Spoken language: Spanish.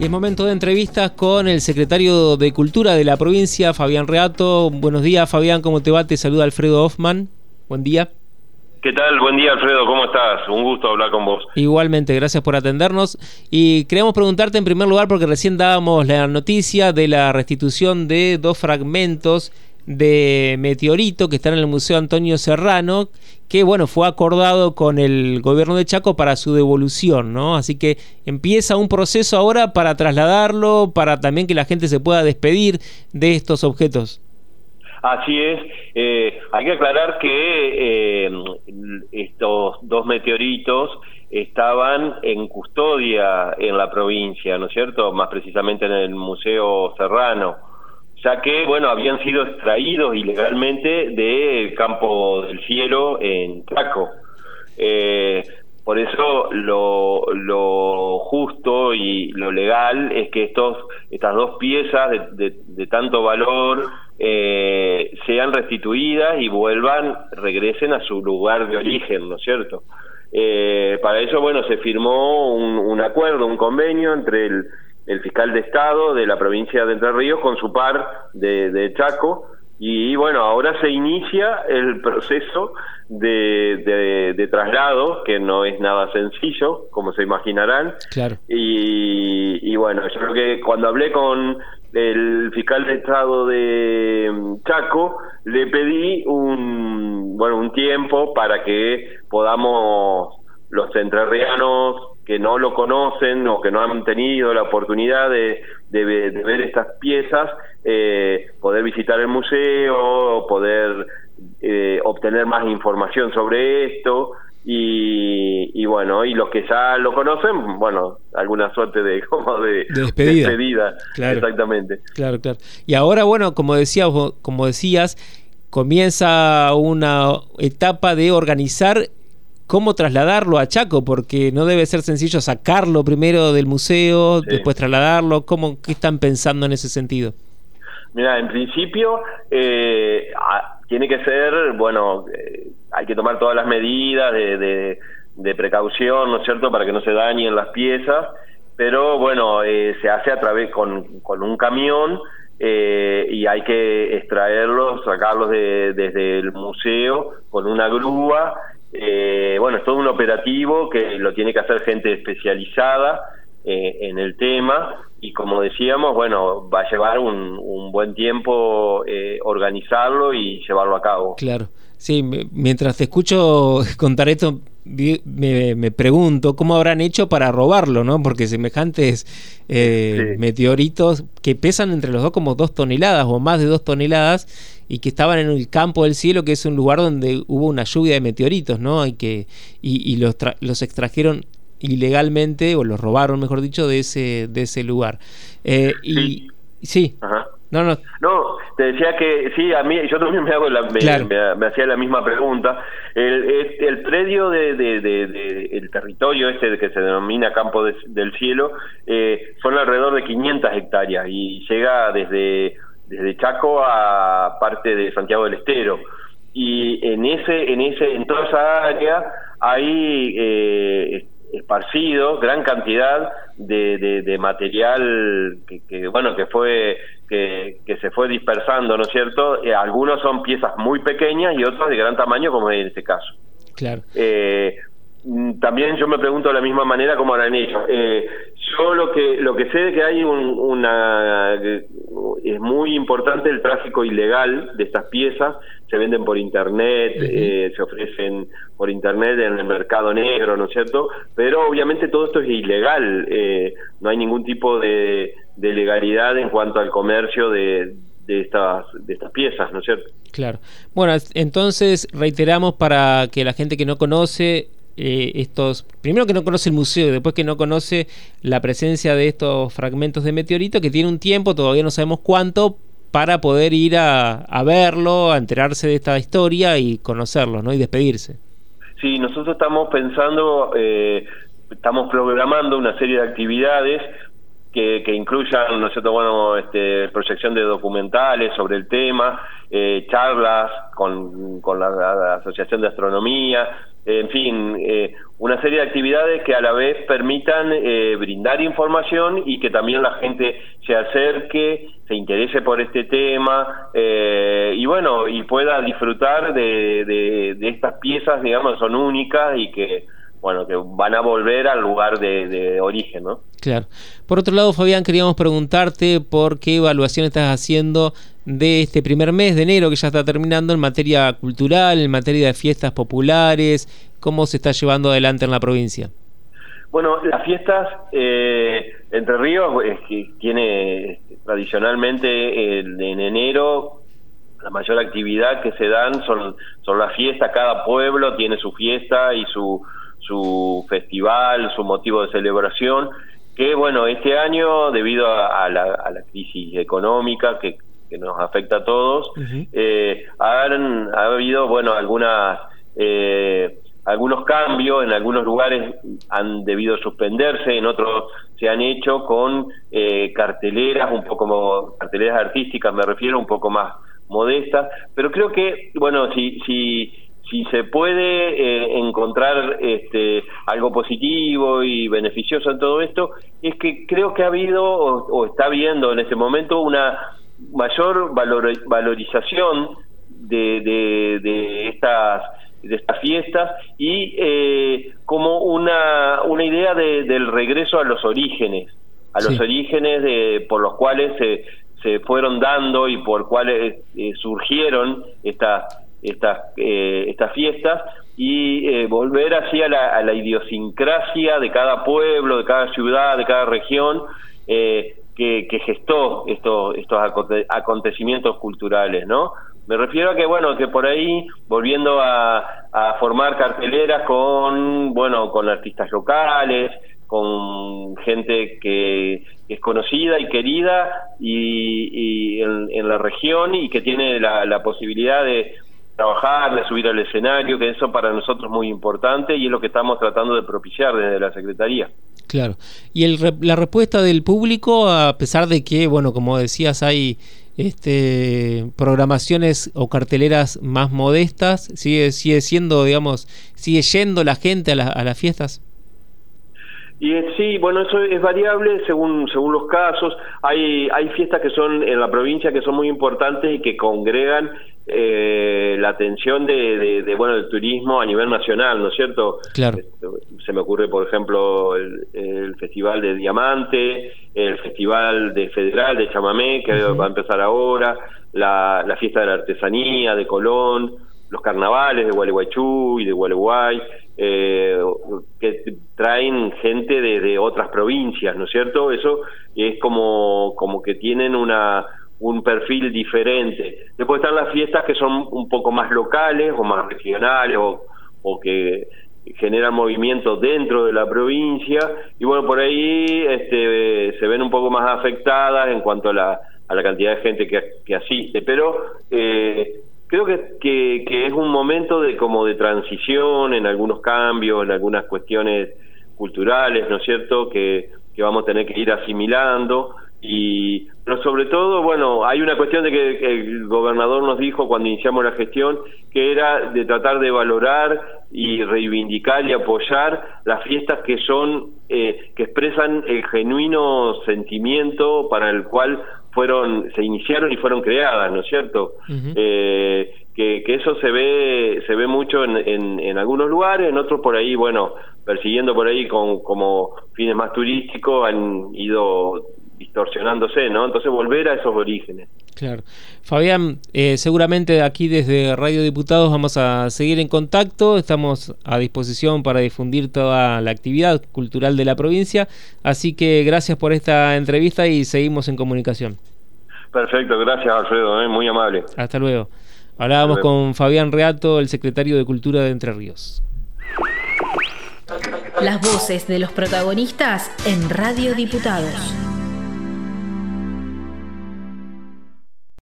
Y es momento de entrevistas con el secretario de Cultura de la provincia, Fabián Reato. Buenos días, Fabián, ¿cómo te va? Te saluda Alfredo Hoffman. Buen día. ¿Qué tal? Buen día, Alfredo. ¿Cómo estás? Un gusto hablar con vos. Igualmente, gracias por atendernos. Y queríamos preguntarte en primer lugar, porque recién dábamos la noticia de la restitución de dos fragmentos de meteorito que están en el Museo Antonio Serrano, que bueno, fue acordado con el gobierno de Chaco para su devolución, ¿no? Así que empieza un proceso ahora para trasladarlo, para también que la gente se pueda despedir de estos objetos. Así es, eh, hay que aclarar que eh, estos dos meteoritos estaban en custodia en la provincia, ¿no es cierto? Más precisamente en el Museo Serrano ya que, bueno, habían sido extraídos ilegalmente del campo del cielo en Chaco. Eh, por eso lo, lo, justo y lo legal es que estos, estas dos piezas de, tanto valor eh, sean restituidas y vuelvan, regresen a su lugar de origen, ¿no es cierto? Eh, para eso, bueno, se firmó un, un acuerdo, un convenio entre el el fiscal de Estado de la provincia de Entre Ríos con su par de, Chaco. Y bueno, ahora se inicia el proceso de, de, traslado, que no es nada sencillo, como se imaginarán. Claro. Y, y bueno, yo creo que cuando hablé con el fiscal de Estado de mm, Chaco, le pedí un, bueno, un tiempo para que podamos los entrerrianos que no lo conocen o que no han tenido la oportunidad de, de, ver estas piezas, eh, poder visitar el museo, poder eh, obtener más información sobre esto. Y, bueno, y los que ya lo conocen, bueno, alguna suerte de como de, despedida. Claro. Exactamente. Claro, claro. Y ahora, bueno, como decías, como decías, comienza una etapa de organizar cómo trasladarlo a Chaco, porque no debe ser sencillo sacarlo primero del museo, después trasladarlo. ¿Cómo, ¿Qué están pensando en ese sentido? Mira, en principio eh, tiene que ser, bueno, eh, hay que tomar todas las medidas de, de, precaución, ¿no es cierto?, para que no se dañen las piezas, pero bueno, eh, se hace a través con, con un camión y hay que extraerlos, sacarlos de, desde el museo con una grúa eh, bueno, es todo un operativo que lo tiene que hacer gente especializada eh, en el tema y como decíamos, bueno, va a llevar un, buen tiempo eh, organizarlo y llevarlo a cabo. Claro, sí, mientras te escucho contar esto, me, pregunto cómo habrán hecho para robarlo, ¿no? Porque semejantes meteoritos que pesan entre los dos como dos toneladas o más de dos toneladas y que estaban en el campo del cielo, que es un lugar donde hubo una lluvia de meteoritos, ¿no? Y que y, los, los extrajeron ilegalmente o los robaron, mejor dicho, de ese de ese lugar. Eh, y sí. No, no. No, te decía que sí, a mí, yo también me hago la, me, hacía la misma pregunta. El, el, predio de, de, el territorio este que se denomina Campo del Cielo eh, son alrededor de 500 hectáreas y llega desde desde Chaco a parte de Santiago del Estero y en ese en ese en toda esa área hay eh, esparcido gran cantidad de, de, material que, bueno que fue que, que, se fue dispersando no es cierto eh, algunos son piezas muy pequeñas y otros de gran tamaño como en este caso. Claro. Eh, mm, también yo me pregunto de la misma manera cómo harán ellos. Eh, yo lo que lo que sé es que hay un, una es muy importante el tráfico ilegal de estas piezas, se venden por internet, eh, se ofrecen por internet en el mercado negro, ¿no es cierto? Pero obviamente todo esto es ilegal, eh, no hay ningún tipo de, de legalidad en cuanto al comercio de, de estas, de estas piezas, ¿no es cierto? Claro. Bueno, entonces reiteramos para que la gente que no conoce eh, estos, primero que no conoce el museo después que no conoce la presencia de estos fragmentos de meteorito, que tiene un tiempo, todavía no sabemos cuánto, para poder ir a, verlo, a enterarse de esta historia y conocerlo, ¿no? Y despedirse. Sí, nosotros estamos pensando, eh, estamos programando una serie de actividades que, incluyan, ¿no es bueno, este, proyección de documentales sobre el tema, eh, charlas con, con la, Asociación de Astronomía, en fin, eh, una serie de actividades que a la vez permitan eh, brindar información y que también la gente se acerque, se interese por este tema eh, y bueno, y pueda disfrutar de, estas piezas, digamos, son únicas y que bueno, que van a volver al lugar de, de, origen, ¿no? Claro. Por otro lado, Fabián, queríamos preguntarte por qué evaluación estás haciendo de este primer mes de enero que ya está terminando en materia cultural, en materia de fiestas populares, cómo se está llevando adelante en la provincia. Bueno, las fiestas eh, Entre Ríos es que tiene tradicionalmente en enero la mayor actividad que se dan son, son las fiestas, cada pueblo tiene su fiesta y su, su festival, su motivo de celebración, que bueno, este año debido a, la, a la crisis económica que que nos afecta a todos, eh, han, ha habido, bueno, algunas, eh, algunos cambios, en algunos lugares han debido suspenderse, en otros se han hecho con eh, carteleras, un poco como carteleras artísticas, me refiero, un poco más modestas, pero creo que, bueno, si, si, si se puede encontrar este, algo positivo y beneficioso en todo esto, es que creo que ha habido o está habiendo en este momento una mayor valorización de, de, estas de estas fiestas y eh, como una, una idea del regreso a los orígenes, a los orígenes de, por los cuales se, se fueron dando y por cuales eh, surgieron estas estas eh, estas fiestas y volver así a la, a la idiosincrasia de cada pueblo, de cada ciudad, de cada región, eh, que, gestó estos, acontecimientos culturales, ¿no? Me refiero a que, bueno, que por ahí, volviendo a, formar carteleras con, bueno, con artistas locales, con gente que es conocida y querida y, en, la región y que tiene la, la posibilidad de trabajar, de subir al escenario, que eso para nosotros es muy importante y es lo que estamos tratando de propiciar desde la Secretaría. Claro. Y el, la respuesta del público, a pesar de que, bueno, como decías, hay este, programaciones o carteleras más modestas, sigue, sigue siendo, digamos, sigue yendo la gente a, a las fiestas. Y sí, bueno, eso es variable según según los casos. Hay hay fiestas que son en la provincia que son muy importantes y que congregan eh, la atención de, de, bueno del turismo a nivel nacional, ¿no es cierto? Claro. Se me ocurre, por ejemplo, el, Festival de Diamante, el Festival de Federal de Chamamé, que va a empezar ahora, la, la fiesta de la artesanía de Colón, los carnavales de Gualeguaychú y de Gualeguay, eh, que traen gente de, de, otras provincias, ¿no es cierto? Eso es como, como que tienen una un perfil diferente. Después están las fiestas que son un poco más locales o más regionales o, o que generan movimiento dentro de la provincia y bueno, por ahí este, se ven un poco más afectadas en cuanto a la, a la cantidad de gente que, que asiste, pero eh, creo que, que, que, es un momento de como de transición en algunos cambios, en algunas cuestiones culturales, ¿no es cierto?, que, que vamos a tener que ir asimilando y pero sobre todo, bueno, hay una cuestión de que el gobernador nos dijo cuando iniciamos la gestión que era de tratar de valorar y reivindicar y apoyar las fiestas que son eh, que expresan el genuino sentimiento para el cual fueron se iniciaron y fueron creadas, ¿no es cierto? eh, que, que, eso se ve se ve mucho en, en, en, algunos lugares, en otros por ahí, bueno, persiguiendo por ahí con como fines más turísticos han ido distorsionándose, ¿no? Entonces volver a esos orígenes. Claro. Fabián, eh, seguramente aquí desde Radio Diputados vamos a seguir en contacto, estamos a disposición para difundir toda la actividad cultural de la provincia, así que gracias por esta entrevista y seguimos en comunicación. Perfecto, gracias Alfredo, ¿eh? muy amable. Hasta luego. Hablábamos con Fabián Reato, el secretario de Cultura de Entre Ríos. Las voces de los protagonistas en Radio Diputados.